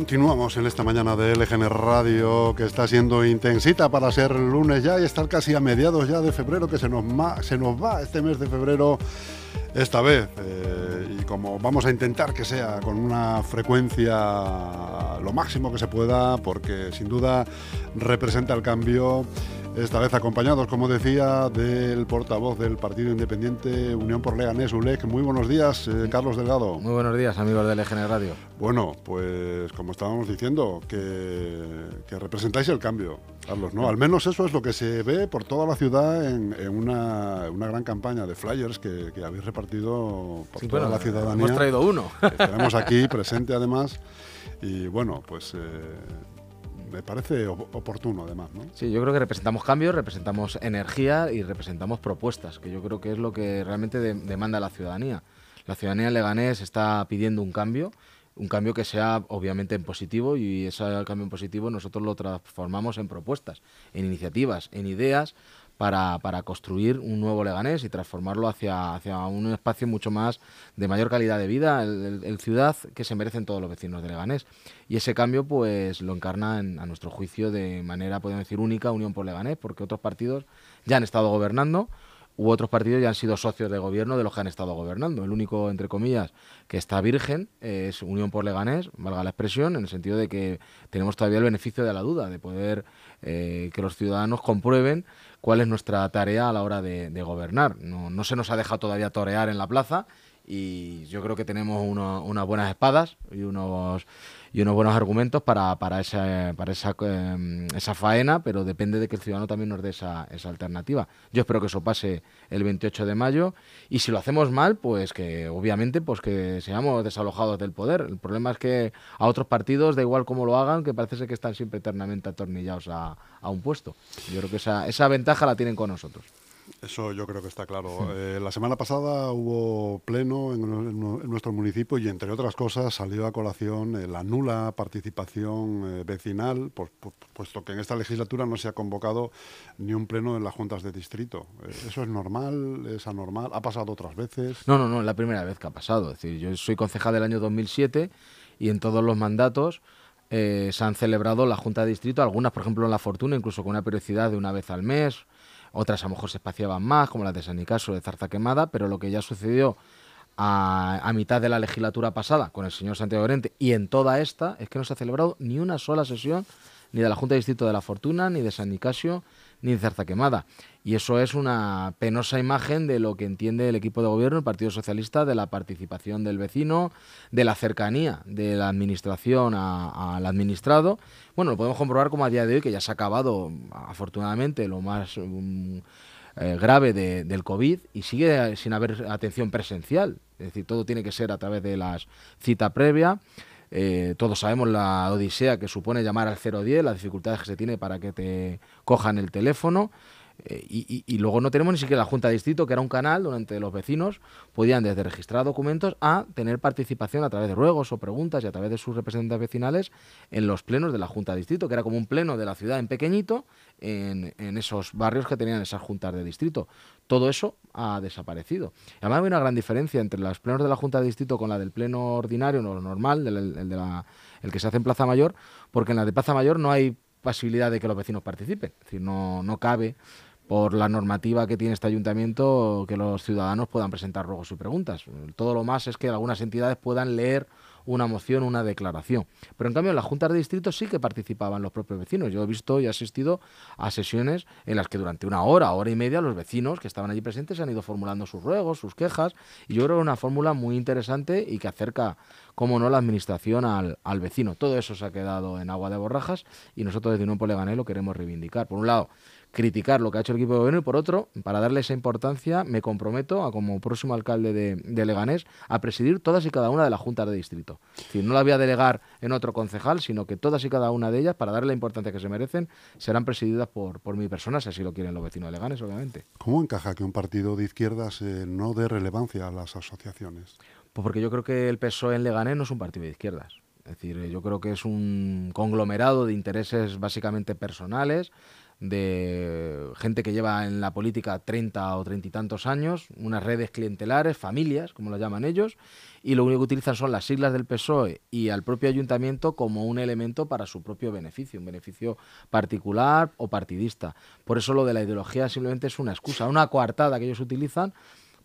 Continuamos en esta mañana de LGN Radio, que está siendo intensita para ser lunes ya y estar casi a mediados ya de febrero, que se nos, se nos va este mes de febrero esta vez. Eh, y como vamos a intentar que sea con una frecuencia lo máximo que se pueda, porque sin duda representa el cambio esta vez acompañados, como decía, del portavoz del Partido Independiente Unión por Leganés, ULEC. Muy buenos días, eh, Carlos Delgado. Muy buenos días, amigos de LGN Radio. Bueno, pues como estábamos diciendo, que, representáis el cambio, Carlos, ¿no? Al menos eso es lo que se ve por toda la ciudad en, una, gran campaña de flyers que, habéis repartido por toda la ciudadanía. Hemos traído uno. tenemos aquí presente además. Y bueno, pues... Eh, me parece oportuno además, ¿no? Sí, yo creo que representamos cambios, representamos energía y representamos propuestas, que yo creo que es lo que realmente demanda la ciudadanía. La ciudadanía Leganés está pidiendo un cambio, un cambio que sea obviamente en positivo y ese cambio en positivo nosotros lo transformamos en propuestas, en iniciativas, en ideas para, para, construir un nuevo Leganés y transformarlo hacia, un espacio mucho más de mayor calidad de vida, el, ciudad que se merecen todos los vecinos de Leganés. Y ese cambio pues lo encarna a nuestro juicio de manera, podemos decir, única Unión por Leganés, porque otros partidos ya han estado gobernando u otros partidos ya han sido socios de gobierno de los que han estado gobernando. El único, entre comillas, que está virgen es Unión por Leganés, valga la expresión, en el sentido de que tenemos todavía el beneficio de la duda, de poder eh, que los ciudadanos comprueben cuál es nuestra tarea a la hora de, gobernar. No, no, se nos ha dejado todavía torear en la plaza y yo creo que tenemos unas buenas espadas y unos y unos buenos argumentos para, para, esa, para esa, em, esa faena, pero depende de que el ciudadano también nos dé esa, esa alternativa. Yo espero que eso pase el 28 de mayo y si lo hacemos mal, pues que obviamente pues que seamos desalojados del poder. El problema es que a otros partidos, da igual cómo lo hagan, que parece ser que están siempre eternamente atornillados a, a un puesto. Yo creo que esa, esa ventaja la tienen con nosotros. Eso yo creo que está claro. Eh, la semana pasada hubo pleno en, nuestro municipio y, entre otras cosas, salió a colación eh, la nula participación eh, vecinal, puesto que en esta legislatura no se ha convocado ni un pleno en las juntas de distrito. ¿Eso es normal? ¿Es anormal? ¿Ha pasado otras veces? No, no, no, es la primera vez que ha pasado. Es decir, yo soy concejal del año 2007 y en todos los mandatos se han celebrado la junta de distrito, algunas, por ejemplo, en La Fortuna, incluso con una periodicidad de una vez al mes otras a lo mejor se espaciaban más, como las de San Nicaso de Zarza Quemada, pero lo que ya sucedió a, mitad de la legislatura pasada con el señor Santiago Orente y en toda esta es que no se ha celebrado ni una sola sesión ni de la Junta de Distrito de la Fortuna, ni de San Nicasio, ni de Zarza Quemada. Y eso es una penosa imagen de lo que entiende el equipo de gobierno, el Partido Socialista, de la participación del vecino, de la cercanía de la administración al administrado. Bueno, lo podemos comprobar como a día de hoy, que ya se ha acabado, afortunadamente, lo más mm, eh, grave del COVID y sigue sin haber atención presencial. Es decir, todo tiene que ser a través de la cita previa. Eh, todos sabemos la odisea que supone llamar al 010, las dificultades que se tiene para que te cojan el teléfono. Y, luego no tenemos ni siquiera la Junta de Distrito, que era un canal donde los vecinos podían desde registrar documentos a tener participación a través de ruegos o preguntas y a través de sus representantes vecinales en los plenos de la Junta de Distrito, que era como un pleno de la ciudad en pequeñito, en, esos barrios que tenían esas juntas de distrito. Todo eso ha desaparecido. Además hay una gran diferencia entre los plenos de la Junta de Distrito con la del pleno ordinario, no normal, el, de la, el que se hace en Plaza Mayor, porque en la de Plaza Mayor no hay posibilidad de que los vecinos participen. Es decir, no, no cabe por la normativa que tiene este ayuntamiento que los ciudadanos puedan presentar ruegos y preguntas. Todo lo más es que algunas entidades puedan leer una moción, una declaración. Pero en cambio en las juntas de distrito sí que participaban los propios vecinos. Yo he visto y asistido a sesiones en las que durante una hora, hora y media, los vecinos que estaban allí presentes han ido formulando sus ruegos, sus quejas, y yo creo que es una fórmula muy interesante y que acerca, como no, la administración al, al vecino. Todo eso se ha quedado en agua de borrajas y nosotros desde Unión Leganés lo queremos reivindicar. Por un lado, criticar lo que ha hecho el equipo de gobierno y por otro, para darle esa importancia, me comprometo a como próximo alcalde de, Leganés a presidir todas y cada una de las juntas de distrito. Es decir, no la voy a delegar en otro concejal, sino que todas y cada una de ellas, para darle la importancia que se merecen, serán presididas por, por mi persona, si así lo quieren los vecinos de Leganés, obviamente. ¿Cómo encaja que un partido de izquierdas eh, no dé relevancia a las asociaciones? Pues porque yo creo que el PSOE en Leganés no es un partido de izquierdas. Es decir, yo creo que es un conglomerado de intereses básicamente personales, de gente que lleva en la política 30 o 30 y tantos años, unas redes clientelares, familias, como lo llaman ellos, y lo único que utilizan son las siglas del PSOE y al propio ayuntamiento como un elemento para su propio beneficio, un beneficio particular o partidista. Por eso lo de la ideología simplemente es una excusa, una coartada que ellos utilizan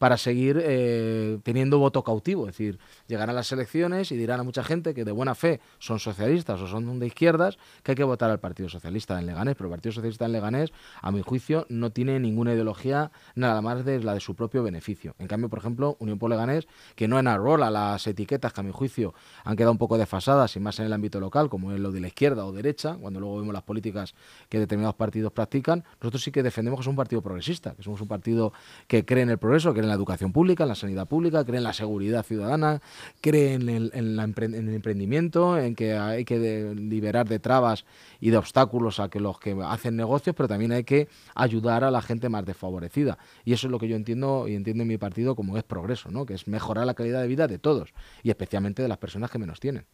para seguir eh, teniendo voto cautivo. Es decir, llegarán las elecciones y dirán a mucha gente que de buena fe son socialistas o son de izquierdas que hay que votar al Partido Socialista en Leganés. Pero el Partido Socialista en Leganés, a mi juicio, no tiene ninguna ideología nada más de la de su propio beneficio. En cambio, por ejemplo, Unión por Leganés, que no enarrola las etiquetas que a mi juicio han quedado un poco desfasadas y más en el ámbito local, como es lo de la izquierda o derecha, cuando luego vemos las políticas que determinados partidos practican, nosotros sí que defendemos que somos un partido progresista, que somos un partido que cree en el progreso, que en la educación pública, en la sanidad pública, cree en la seguridad ciudadana, cree en el, emprendimiento, en que hay que liberar de trabas y de obstáculos a que los que hacen negocios, pero también hay que ayudar a la gente más desfavorecida. Y eso es lo que yo entiendo y entiendo en mi partido como es progreso, ¿no? que es mejorar la calidad de vida de todos y especialmente de las personas que menos tienen.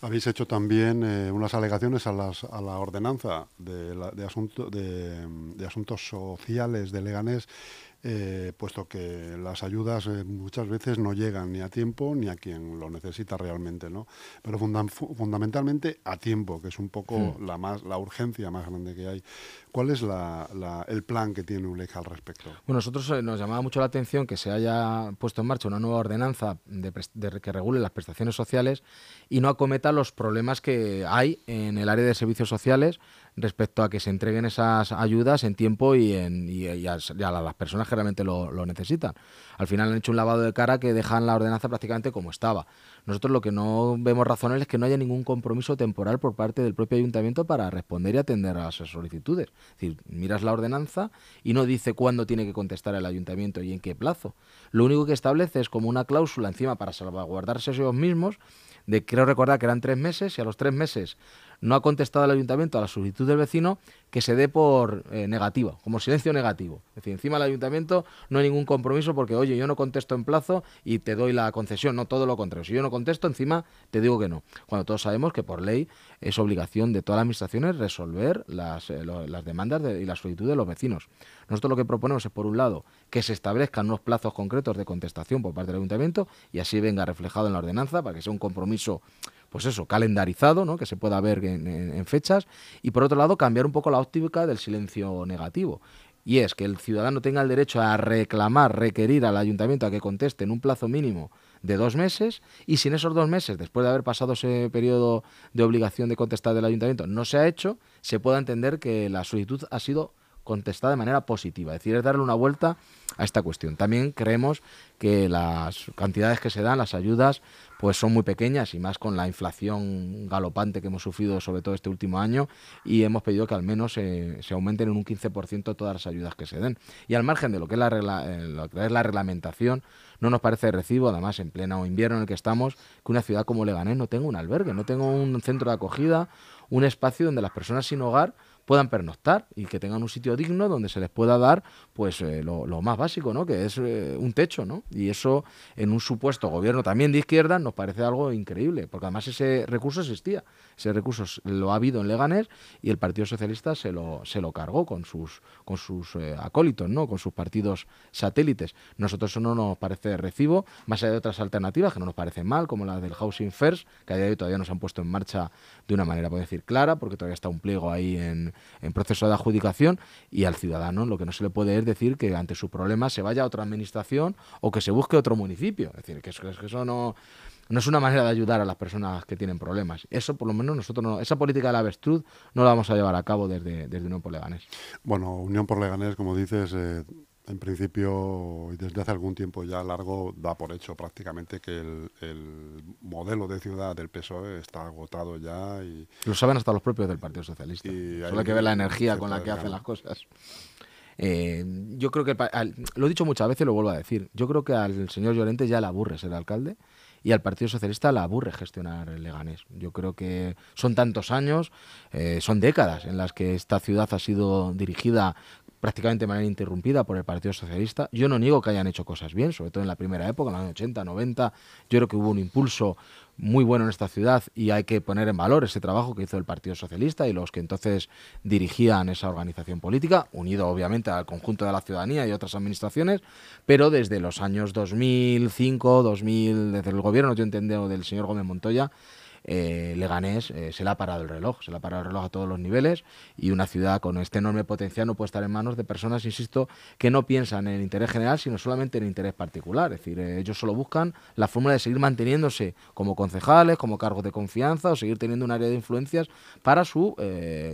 Habéis hecho también eh, unas alegaciones a, las, a la ordenanza de, de, asunto, de, de asuntos sociales de Leganés eh, puesto que las ayudas eh, muchas veces no llegan ni a tiempo ni a quien lo necesita realmente, ¿no? Pero fundamentalmente a tiempo, que es un poco hmm. la más la urgencia más grande que hay. ¿Cuál es el plan que tiene ULEC al respecto? Bueno, nosotros nos llamaba mucho la atención que se haya puesto en marcha una nueva ordenanza que regule las prestaciones sociales y no acometa los problemas que hay en el área de servicios sociales respecto a que se entreguen esas ayudas en tiempo y, en, a, las personas que realmente lo, necesitan. Al final han hecho un lavado de cara que dejan la ordenanza prácticamente como estaba. Nosotros lo que no vemos razonables es que no haya ningún compromiso temporal por parte del propio ayuntamiento para responder y atender a esas solicitudes. Es decir, miras la ordenanza y no dice cuándo tiene que contestar el ayuntamiento y en qué plazo. Lo único que establece es como una cláusula encima para salvaguardarse ellos mismos de creo recordar que eran tres meses y a los tres meses no ha contestado el ayuntamiento a la solicitud del vecino, que se dé por eh, negativa, como silencio negativo. Es decir, encima del ayuntamiento no hay ningún compromiso porque, oye, yo no contesto en plazo y te doy la concesión, no todo lo contrario. Si yo no contesto, encima te digo que no. Cuando todos sabemos que por ley es obligación de todas las administraciones resolver las, eh, las demandas y la solicitud de los vecinos. Nosotros lo que proponemos es, por un lado, que se establezcan unos plazos concretos de contestación por parte del ayuntamiento y así venga reflejado en la ordenanza para que sea un compromiso pues eso, calendarizado, ¿no? que se pueda ver en, fechas, y por otro lado cambiar un poco la óptica del silencio negativo. Y es que el ciudadano tenga el derecho a reclamar, requerir al ayuntamiento a que conteste en un plazo mínimo de dos meses y si en esos dos meses, después de haber pasado ese periodo de obligación de contestar del ayuntamiento, no se ha hecho, se pueda entender que la solicitud ha sido contestada de manera positiva, es decir, es darle una vuelta a esta cuestión. También creemos que las cantidades que se dan, las ayudas, pues son muy pequeñas y más con la inflación galopante que hemos sufrido sobre todo este último año y hemos pedido que al menos se aumenten en un 15% todas las ayudas que se den. Y al margen de lo que es la, eh, lo que es la reglamentación, no nos parece recibo, además en pleno invierno en el que estamos, que una ciudad como Leganés no tenga un albergue, no tenga un centro de acogida, un espacio donde las personas sin hogar puedan pernoctar y que tengan un sitio digno donde se les pueda dar pues eh, lo, más básico, ¿no? Que es eh, un techo, ¿no? Y eso en un supuesto gobierno también de izquierda nos parece algo increíble, porque además ese recurso existía. Ese recurso lo ha habido en Leganés y el Partido Socialista se lo, se lo cargó con sus, con sus eh, acólitos, ¿no? Con sus partidos satélites. Nosotros eso no nos parece recibo, más allá de otras alternativas que no nos parecen mal, como la del Housing First, que a día de hoy todavía no se han puesto en marcha de una manera, puedo decir, clara, porque todavía está un pliego ahí en, en proceso de adjudicación y al ciudadano lo que no se le puede es decir que ante su problema se vaya a otra administración o que se busque otro municipio. Es decir, que eso, que eso no, no es una manera de ayudar a las personas que tienen problemas. Eso, por lo menos, nosotros no, esa política de la avestruz no la vamos a llevar a cabo desde, desde Unión por Leganés. Bueno, Unión por Leganés, como dices, eh, en principio, y desde hace algún tiempo ya largo, da por hecho prácticamente que el, modelo de ciudad del PSOE está agotado ya. Y, lo saben hasta los propios del Partido Socialista. Y Solo hay que ver la energía con la que hacen las cosas. Eh, yo creo que, lo he dicho muchas veces, lo vuelvo a decir, yo creo que al señor Llorente ya le aburre ser alcalde y al Partido Socialista le aburre gestionar el Leganés. Yo creo que son tantos años, eh, son décadas en las que esta ciudad ha sido dirigida prácticamente de manera interrumpida por el Partido Socialista. Yo no niego que hayan hecho cosas bien, sobre todo en la primera época, en los años 80, 90. Yo creo que hubo un impulso muy bueno en esta ciudad y hay que poner en valor ese trabajo que hizo el Partido Socialista y los que entonces dirigían esa organización política, unido obviamente al conjunto de la ciudadanía y otras administraciones, pero desde los años 2005, 2000, desde el gobierno, yo entiendo, del señor Gómez Montoya, eh, Leganés eh, se le ha parado el reloj, se le ha parado el reloj a todos los niveles y una ciudad con este enorme potencial no puede estar en manos de personas, insisto, que no piensan en el interés general, sino solamente en el interés particular. Es decir, eh, ellos solo buscan la fórmula de seguir manteniéndose como concejales, como cargos de confianza o seguir teniendo un área de influencias para sus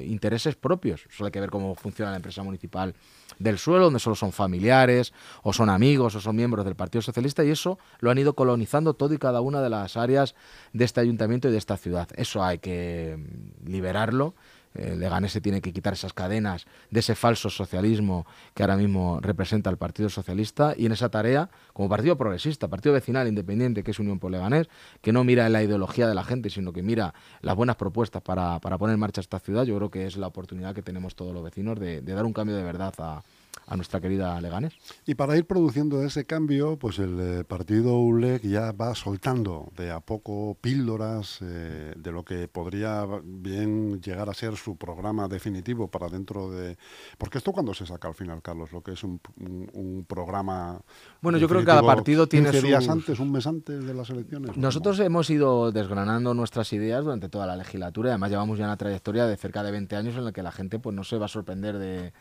intereses propios. Solo hay que ver cómo funciona la empresa municipal del suelo, donde solo son familiares, o son amigos, o son miembros del Partido Socialista, y eso lo han ido colonizando todo y cada una de las áreas de este ayuntamiento y de esta ciudad. Eso hay que mm, liberarlo. Eh, Leganés se tiene que quitar esas cadenas de ese falso socialismo que ahora mismo representa el Partido Socialista y en esa tarea, como partido progresista, partido vecinal independiente que es Unión por Leganés, que no mira en la ideología de la gente, sino que mira las buenas propuestas para, poner en marcha esta ciudad, yo creo que es la oportunidad que tenemos todos los vecinos de dar un cambio de verdad a, a nuestra querida Leganés. Y para ir produciendo ese cambio, pues el eh, partido ULEC ya va soltando de a poco píldoras eh, de lo que podría bien llegar a ser su programa definitivo para dentro de... Porque esto cuando se saca al final, Carlos, lo que es un, programa... Bueno, yo creo que cada partido tiene 15 días antes, un mes antes de las elecciones. Nosotros hemos ido desgranando nuestras ideas durante toda la legislatura y además llevamos ya una trayectoria de cerca de 20 años en la que la gente pues no se va a sorprender de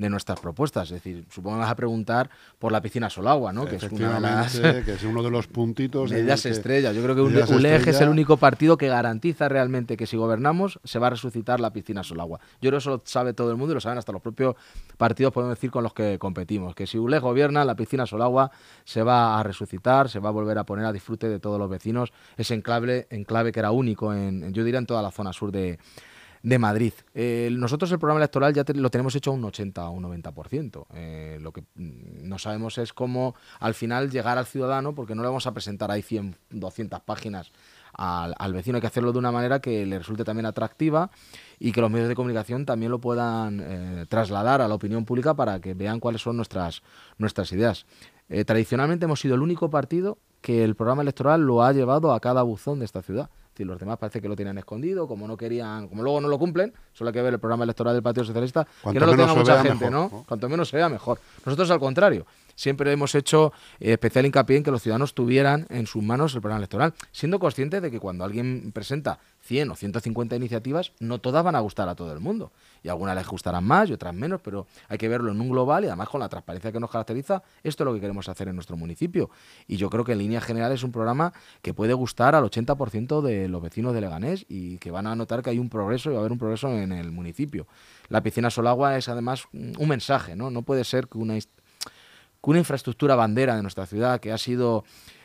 de nuestras propuestas. Es decir, supongo que vas a preguntar por la piscina Solagua, ¿no? Que es, una que es uno de los puntitos. Medidas estrellas. Yo creo que ULEG es el único partido que garantiza realmente que si gobernamos se va a resucitar la piscina Solagua. Yo creo que eso lo sabe todo el mundo y lo saben hasta los propios partidos, podemos decir, con los que competimos. Que si ULEG gobierna, la piscina Solagua se va a resucitar, se va a volver a poner a disfrute de todos los vecinos. Ese enclave, enclave que era único, en, yo diría, en toda la zona sur de de Madrid. nosotros el programa electoral ya lo tenemos hecho a un 80 o un 90%. Eh, lo que mm, no sabemos es cómo al final llegar al ciudadano, porque no le vamos a presentar ahí 100, 200 páginas al, vecino. Hay que hacerlo de una manera que le resulte también atractiva y que los medios de comunicación también lo puedan eh, trasladar a la opinión pública para que vean cuáles son nuestras, nuestras ideas. Eh, tradicionalmente hemos sido el único partido que el programa electoral lo ha llevado a cada buzón de esta ciudad los demás parece que lo tienen escondido, como no querían, como luego no lo cumplen, solo hay que ver el programa electoral del Partido Socialista, que no lo tenga mucha gente, ¿no? Cuanto menos sea, mejor. Nosotros al contrario, siempre hemos hecho eh, especial hincapié en que los ciudadanos tuvieran en sus manos el programa electoral, siendo conscientes de que cuando alguien presenta 100 o 150 iniciativas, no todas van a gustar a todo el mundo. Y algunas les gustarán más y otras menos, pero hay que verlo en un global y además con la transparencia que nos caracteriza, esto es lo que queremos hacer en nuestro municipio. Y yo creo que en línea general es un programa que puede gustar al 80% de los vecinos de Leganés y que van a notar que hay un progreso y va a haber un progreso en el municipio. La piscina Solagua es además un mensaje, ¿no? No puede ser que una, que una infraestructura bandera de nuestra ciudad que ha sido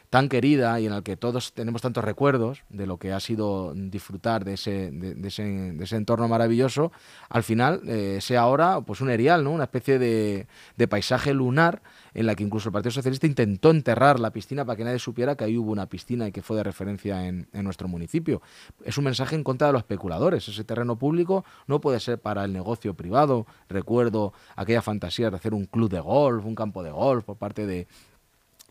tan querida y en la que todos tenemos tantos recuerdos de lo que ha sido disfrutar de ese, de, ese, entorno maravilloso, al final eh, sea ahora pues un erial, ¿no? una especie de, paisaje lunar en la que incluso el Partido Socialista intentó enterrar la piscina para que nadie supiera que ahí hubo una piscina y que fue de referencia en, en nuestro municipio. Es un mensaje en contra de los especuladores. Ese terreno público no puede ser para el negocio privado. Recuerdo aquella fantasía de hacer un club de golf, un campo de golf por parte de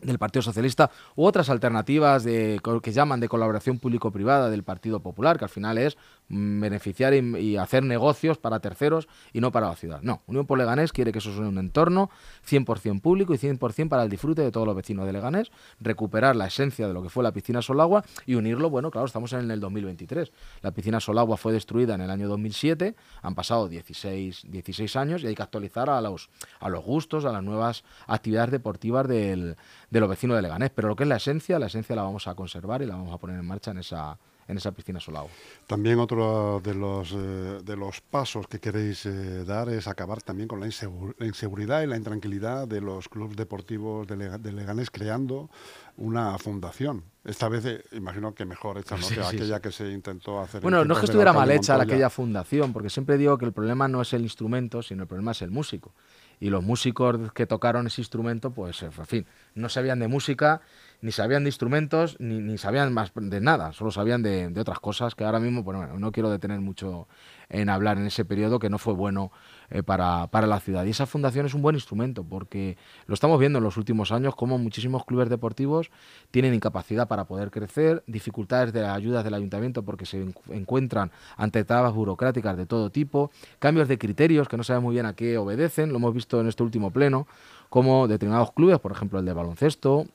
del Partido Socialista u otras alternativas de, que llaman de colaboración público-privada del Partido Popular, que al final es mm, beneficiar y, hacer negocios para terceros y no para la ciudad. No, Unión por Leganés quiere que eso sea un entorno 100% público y 100% para el disfrute de todos los vecinos de Leganés, recuperar la esencia de lo que fue la piscina Solagua y unirlo, bueno, claro, estamos en el 2023. La piscina Solagua fue destruida en el año 2007, han pasado 16, 16 años y hay que actualizar a los, a los gustos, a las nuevas actividades deportivas del de los vecinos de Leganés. Pero lo que es la esencia, la esencia la vamos a conservar y la vamos a poner en marcha en esa, en esa piscina Solagua. También otro de los, eh, de los pasos que queréis eh, dar es acabar también con la, inseguridad y la intranquilidad de los clubes deportivos de, Leganés creando una fundación. Esta vez eh, imagino que mejor hecha, ¿no? que aquella que se intentó hacer. Bueno, no es que estuviera mal hecha aquella fundación, porque siempre digo que el problema no es el instrumento, sino el problema es el músico y los músicos que tocaron ese instrumento, pues en fin, no sabían de música ni sabían de instrumentos, ni, ni sabían más de nada, solo sabían de, de otras cosas que ahora mismo, bueno, no quiero detener mucho en hablar en ese periodo que no fue bueno eh, para, para, la ciudad. Y esa fundación es un buen instrumento porque lo estamos viendo en los últimos años como muchísimos clubes deportivos tienen incapacidad para poder crecer, dificultades de ayudas del ayuntamiento porque se encuentran ante trabas burocráticas de todo tipo, cambios de criterios que no saben muy bien a qué obedecen, lo hemos visto en este último pleno, como determinados clubes, por ejemplo el de baloncesto,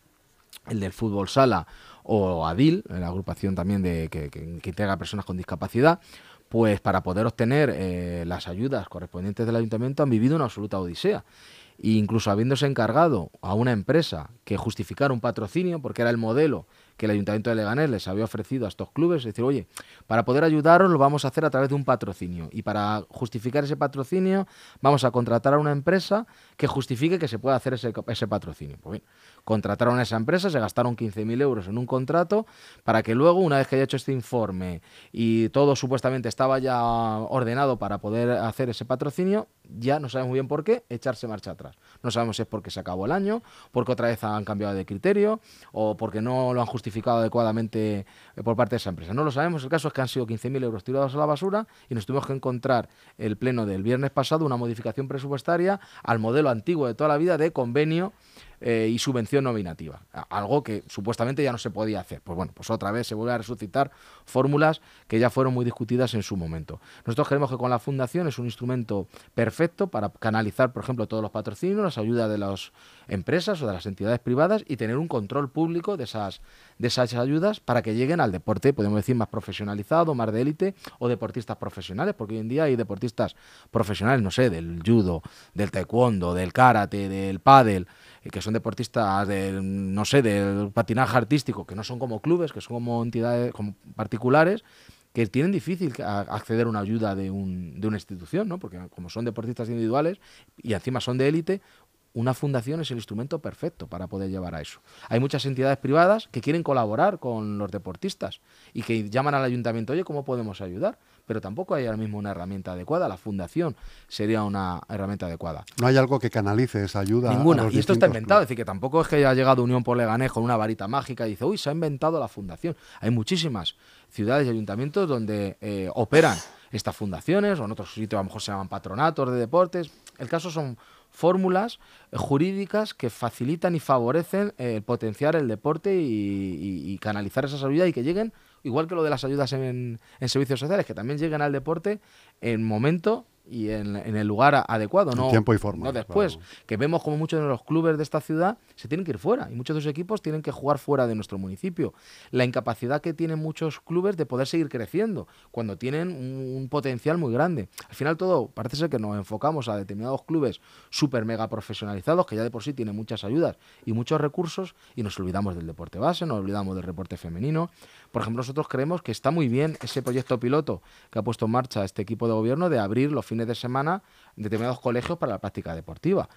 el del fútbol sala o ADIL, la agrupación también de, que, que integra personas con discapacidad, pues para poder obtener eh, las ayudas correspondientes del ayuntamiento han vivido una absoluta odisea. E incluso habiéndose encargado a una empresa que justificara un patrocinio, porque era el modelo que el Ayuntamiento de Leganés les había ofrecido a estos clubes, es decir, oye, para poder ayudaros lo vamos a hacer a través de un patrocinio y para justificar ese patrocinio vamos a contratar a una empresa que justifique que se pueda hacer ese, ese patrocinio. Pues bien, contrataron a esa empresa, se gastaron 15.000 euros en un contrato para que luego, una vez que haya hecho este informe y todo supuestamente estaba ya ordenado para poder hacer ese patrocinio, ya no sabemos muy bien por qué, echarse marcha atrás. No sabemos si es porque se acabó el año, porque otra vez han cambiado de criterio o porque no lo han justificado adecuadamente eh, por parte de esa empresa. No lo sabemos, el caso es que han sido 15.000 euros tirados a la basura y nos tuvimos que encontrar el pleno del viernes pasado una modificación presupuestaria al modelo antiguo de toda la vida de convenio eh, y subvención nominativa, algo que supuestamente ya no se podía hacer. Pues bueno, pues otra vez se vuelve a resucitar fórmulas que ya fueron muy discutidas en su momento. Nosotros creemos que con la fundación es un instrumento perfecto para canalizar, por ejemplo, todos los patrocinios, las ayudas de las empresas o de las entidades privadas y tener un control público de esas, de esas ayudas para que lleguen al deporte, podemos decir, más profesionalizado, más de élite o deportistas profesionales, porque hoy en día hay deportistas profesionales, no sé, del judo, del taekwondo, del karate, del pádel, que son deportistas del, no sé, del patinaje artístico, que no son como clubes, que son como entidades como particulares, que tienen difícil acceder a una ayuda de, un, de una institución, ¿no? porque como son deportistas individuales y encima son de élite, una fundación es el instrumento perfecto para poder llevar a eso. Hay muchas entidades privadas que quieren colaborar con los deportistas y que llaman al ayuntamiento, oye, ¿cómo podemos ayudar? Pero tampoco hay ahora mismo una herramienta adecuada. La fundación sería una herramienta adecuada. No hay algo que canalice esa ayuda. Ninguna. y esto está inventado. Es decir, que tampoco es que haya llegado Unión por Leganés con una varita mágica y dice, uy, se ha inventado la fundación. Hay muchísimas ciudades y ayuntamientos donde eh, operan estas fundaciones, o en otros sitios a lo mejor se llaman patronatos de deportes. El caso son fórmulas eh, jurídicas que facilitan y favorecen eh, potenciar el deporte y, y, y, canalizar esas ayudas y que lleguen, igual que lo de las ayudas en, en servicios sociales, que también lleguen al deporte en momento y en, en, el lugar adecuado, no, tiempo y forma, no después. Claro. Que vemos como muchos de los clubes de esta ciudad se tienen que ir fuera y muchos de los equipos tienen que jugar fuera de nuestro municipio. La incapacidad que tienen muchos clubes de poder seguir creciendo cuando tienen un, un potencial muy grande. Al final todo parece ser que nos enfocamos a determinados clubes súper mega profesionalizados que ya de por sí tienen muchas ayudas y muchos recursos y nos olvidamos del deporte base, nos olvidamos del deporte femenino. Por ejemplo, nosotros creemos que está muy bien ese proyecto piloto que ha puesto en marcha este equipo de gobierno de abrir los fines de semana determinados colegios para la práctica deportiva.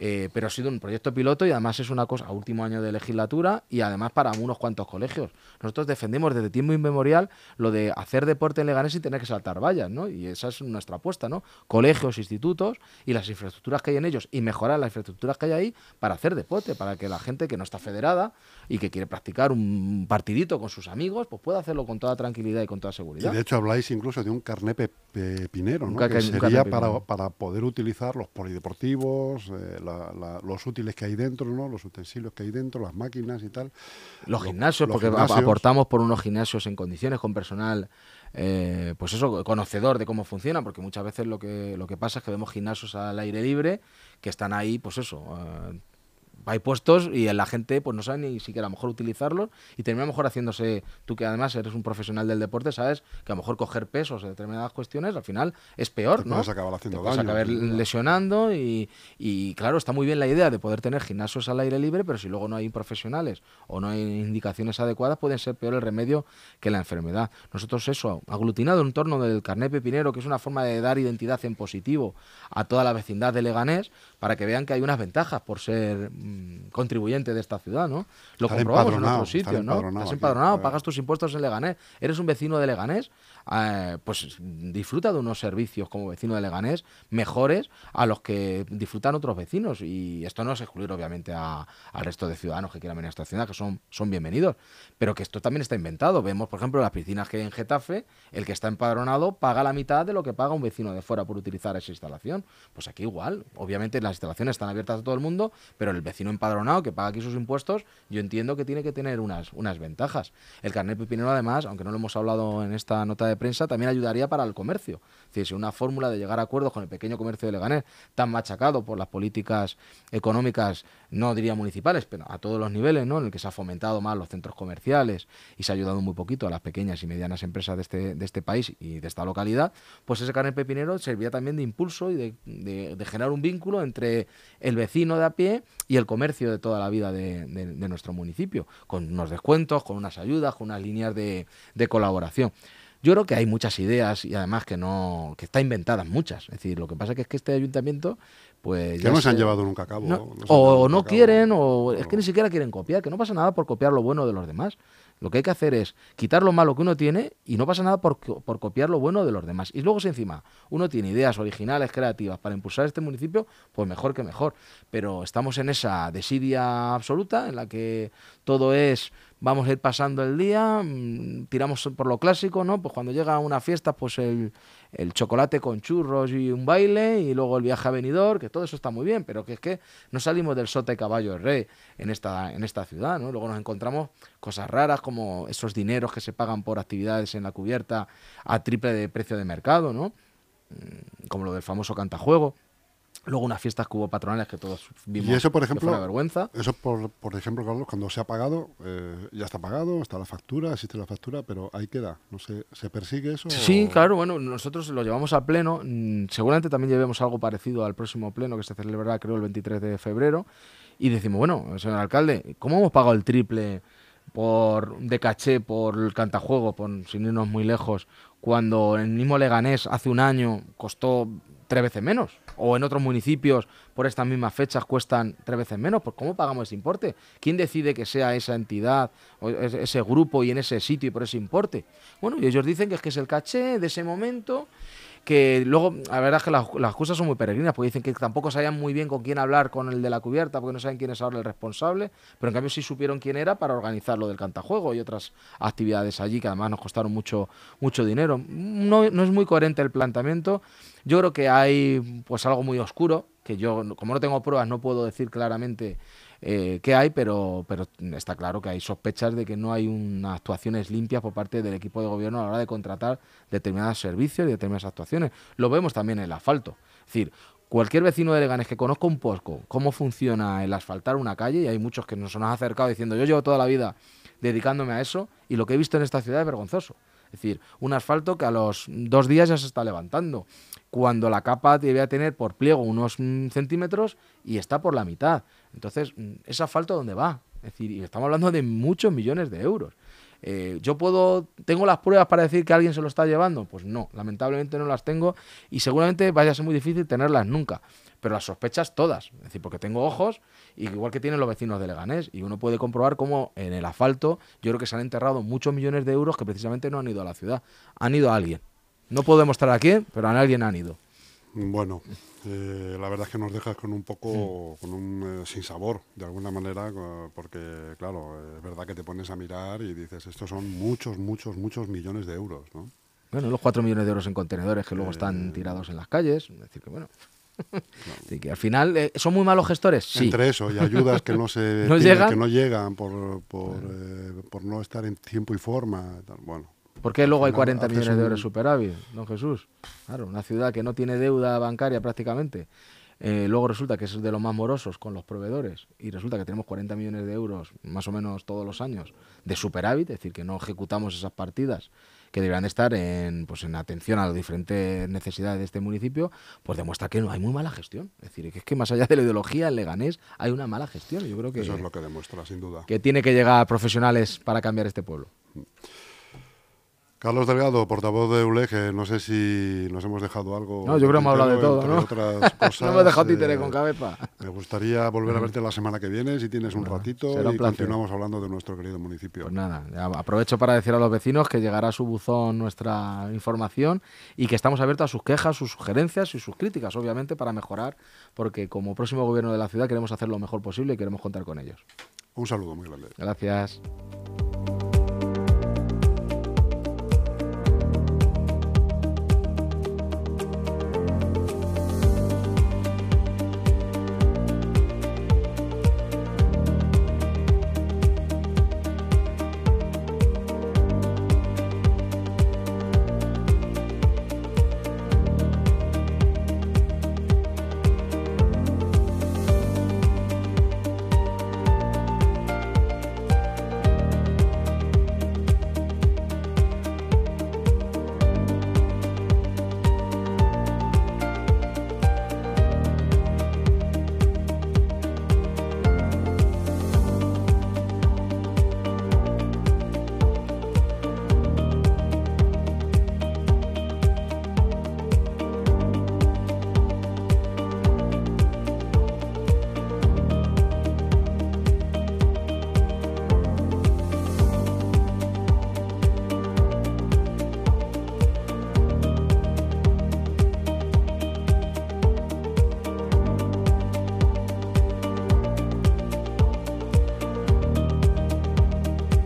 Eh, pero ha sido un proyecto piloto y además es una cosa a último año de legislatura y además para unos cuantos colegios. Nosotros defendemos desde tiempo inmemorial lo de hacer deporte en Leganés sin tener que saltar vallas, ¿no? Y esa es nuestra apuesta, ¿no? Colegios, institutos y las infraestructuras que hay en ellos y mejorar las infraestructuras que hay ahí para hacer deporte, para que la gente que no está federada y que quiere practicar un partidito con sus amigos, pues pueda hacerlo con toda tranquilidad y con toda seguridad. Y de hecho habláis incluso de un carnet pepinero, ¿no? que sería para, para, poder utilizar los polideportivos, eh, la, la, los útiles que hay dentro, ¿no? Los utensilios que hay dentro, las máquinas y tal. Los gimnasios, los porque gimnasios. aportamos por unos gimnasios en condiciones, con personal, eh, pues eso, conocedor de cómo funciona, porque muchas veces lo que, lo que pasa es que vemos gimnasios al aire libre que están ahí, pues eso, eh, hay puestos y la gente pues no sabe ni siquiera a lo mejor utilizarlos y termina a lo mejor haciéndose, tú que además eres un profesional del deporte, sabes que a lo mejor coger pesos en determinadas cuestiones al final es peor, Te ¿no? Vas a acabar haciendo Te vas daño, a acabar lesionando y, y, claro, está muy bien la idea de poder tener gimnasios al aire libre, pero si luego no hay profesionales o no hay indicaciones adecuadas, pueden ser peor el remedio que la enfermedad. Nosotros eso, aglutinado en torno del carnet pepinero, que es una forma de dar identidad en positivo a toda la vecindad de Leganés, para que vean que hay unas ventajas por ser mm, contribuyente de esta ciudad, ¿no? Lo comprobamos en otros sitios, ¿no? Estás empadronado, pagas tus impuestos en Leganés, eres un vecino de Leganés, eh, pues disfruta de unos servicios como vecino de Leganés mejores a los que disfrutan otros vecinos. Y esto no es excluir, obviamente, al resto de ciudadanos que quieran venir a esta ciudad, que son, son bienvenidos, pero que esto también está inventado. Vemos, por ejemplo, las piscinas que hay en Getafe, el que está empadronado paga la mitad de lo que paga un vecino de fuera por utilizar esa instalación. Pues aquí igual, obviamente las instalaciones están abiertas a todo el mundo, pero el vecino empadronado que paga aquí sus impuestos, yo entiendo que tiene que tener unas, unas ventajas. El carnet pepinero, además, aunque no lo hemos hablado en esta nota de prensa, también ayudaría para el comercio. Es decir, una fórmula de llegar a acuerdos con el pequeño comercio de Leganés, tan machacado por las políticas económicas, no diría municipales, pero a todos los niveles, ¿no? en el que se ha fomentado más los centros comerciales y se ha ayudado muy poquito a las pequeñas y medianas empresas de este, de este país y de esta localidad, pues ese carnet pepinero serviría también de impulso y de, generar un vínculo entre el vecino de a pie y el comercio de toda la vida de, nuestro municipio, con unos descuentos, con unas ayudas, con unas líneas de colaboración. Yo creo que hay muchas ideas y además que no que está inventadas muchas. Es decir, lo que pasa es que este ayuntamiento pues que no se han llevado nunca a cabo. o no quieren, o es que ni siquiera quieren copiar, que no pasa nada por copiar lo bueno de los demás. Lo que hay que hacer es quitar lo malo que uno tiene y no pasa nada por, por copiar lo bueno de los demás. Y luego si encima uno tiene ideas originales, creativas para impulsar este municipio, pues mejor que mejor. Pero estamos en esa desidia absoluta en la que todo es vamos a ir pasando el día, mm, tiramos por lo clásico, ¿no? Pues cuando llega una fiesta, pues el, el chocolate con churros y un baile y luego el viaje a venidor, que todo eso está muy bien, pero que es que no salimos del sota y caballo de rey en esta, en esta ciudad, ¿no? Luego nos encontramos cosas raras como esos dineros que se pagan por actividades en la cubierta a triple de precio de mercado, ¿no? Mm, como lo del famoso cantajuego. Luego unas fiestas que patronales que todos vimos y eso, por ejemplo, que vergüenza. Eso, por, por ejemplo, Carlos, cuando se ha pagado, eh, ya está pagado, está la factura, existe la factura, pero ahí queda. No sé, ¿se persigue eso? Sí, claro, bueno, nosotros lo llevamos al pleno. Mm, seguramente también llevemos algo parecido al próximo pleno que se celebrará, creo, el 23 de febrero. Y decimos, bueno, señor alcalde, ¿cómo hemos pagado el triple por de caché por el cantajuego, por, sin irnos muy lejos, cuando el mismo Leganés hace un año costó tres veces menos. O en otros municipios, por estas mismas fechas, cuestan tres veces menos. ¿Por cómo pagamos ese importe? ¿Quién decide que sea esa entidad, o ese grupo y en ese sitio y por ese importe? Bueno, y ellos dicen que es que es el caché de ese momento que luego, la verdad es que las, cosas son muy peregrinas, porque dicen que tampoco sabían muy bien con quién hablar con el de la cubierta, porque no saben quién es ahora el responsable, pero en cambio sí supieron quién era para organizar lo del cantajuego y otras actividades allí que además nos costaron mucho, mucho dinero. No, no es muy coherente el planteamiento. Yo creo que hay pues algo muy oscuro, que yo, como no tengo pruebas, no puedo decir claramente eh, que hay, pero, pero está claro que hay sospechas de que no hay unas actuaciones limpias por parte del equipo de gobierno a la hora de contratar determinados servicios y determinadas actuaciones. Lo vemos también en el asfalto. Es decir, cualquier vecino de Leganés que conozca un poco cómo funciona el asfaltar una calle, y hay muchos que nos han acercado diciendo yo llevo toda la vida dedicándome a eso, y lo que he visto en esta ciudad es vergonzoso. Es decir, un asfalto que a los dos días ya se está levantando, cuando la capa debía tener por pliego unos mm, centímetros y está por la mitad. Entonces, mm, ¿ese asfalto dónde va? Es decir, y estamos hablando de muchos millones de euros. Eh, ¿Yo puedo, tengo las pruebas para decir que alguien se lo está llevando? Pues no, lamentablemente no las tengo y seguramente vaya a ser muy difícil tenerlas nunca. Pero las sospechas todas, es decir, porque tengo ojos, igual que tienen los vecinos de Leganés, y uno puede comprobar cómo en el asfalto yo creo que se han enterrado muchos millones de euros que precisamente no han ido a la ciudad, han ido a alguien. No puedo demostrar a quién, pero a alguien han ido. Bueno, eh, la verdad es que nos dejas con un poco, con un eh, sinsabor, de alguna manera, porque, claro, es verdad que te pones a mirar y dices, estos son muchos, muchos, muchos millones de euros, ¿no? Bueno, los cuatro millones de euros en contenedores que luego están eh, tirados en las calles, es decir, que bueno... que al final, ¿son muy malos gestores? Sí. Entre eso y ayudas que no se ¿No llegan? que no llegan por, por, por no estar en tiempo y forma. Bueno, ¿Por qué luego hay 40 millones de euros superávit, don Jesús? Claro, una ciudad que no tiene deuda bancaria prácticamente. Eh, luego resulta que es de los más morosos con los proveedores y resulta que tenemos 40 millones de euros más o menos todos los años de superávit, es decir, que no ejecutamos esas partidas que deberían estar en, pues, en atención a las diferentes necesidades de este municipio, pues demuestra que no hay muy mala gestión. Es decir, que es que más allá de la ideología, en Leganés hay una mala gestión. Yo creo que eso es lo que demuestra, sin duda. Que tiene que llegar profesionales para cambiar este pueblo. Carlos Delgado, portavoz de ULEG, no sé si nos hemos dejado algo. No, yo creo que hemos hablado de todo, ¿no? Otras cosas, no me he dejado títere con cabeza. Me gustaría volver a verte la semana que viene, si tienes un ratito, será un y continuamos hablando de nuestro querido municipio. Pues nada, aprovecho para decir a los vecinos que llegará a su buzón nuestra información y que estamos abiertos a sus quejas, sus sugerencias y sus críticas, obviamente, para mejorar, porque como próximo gobierno de la ciudad queremos hacer lo mejor posible y queremos contar con ellos. Un saludo muy grande. Gracias.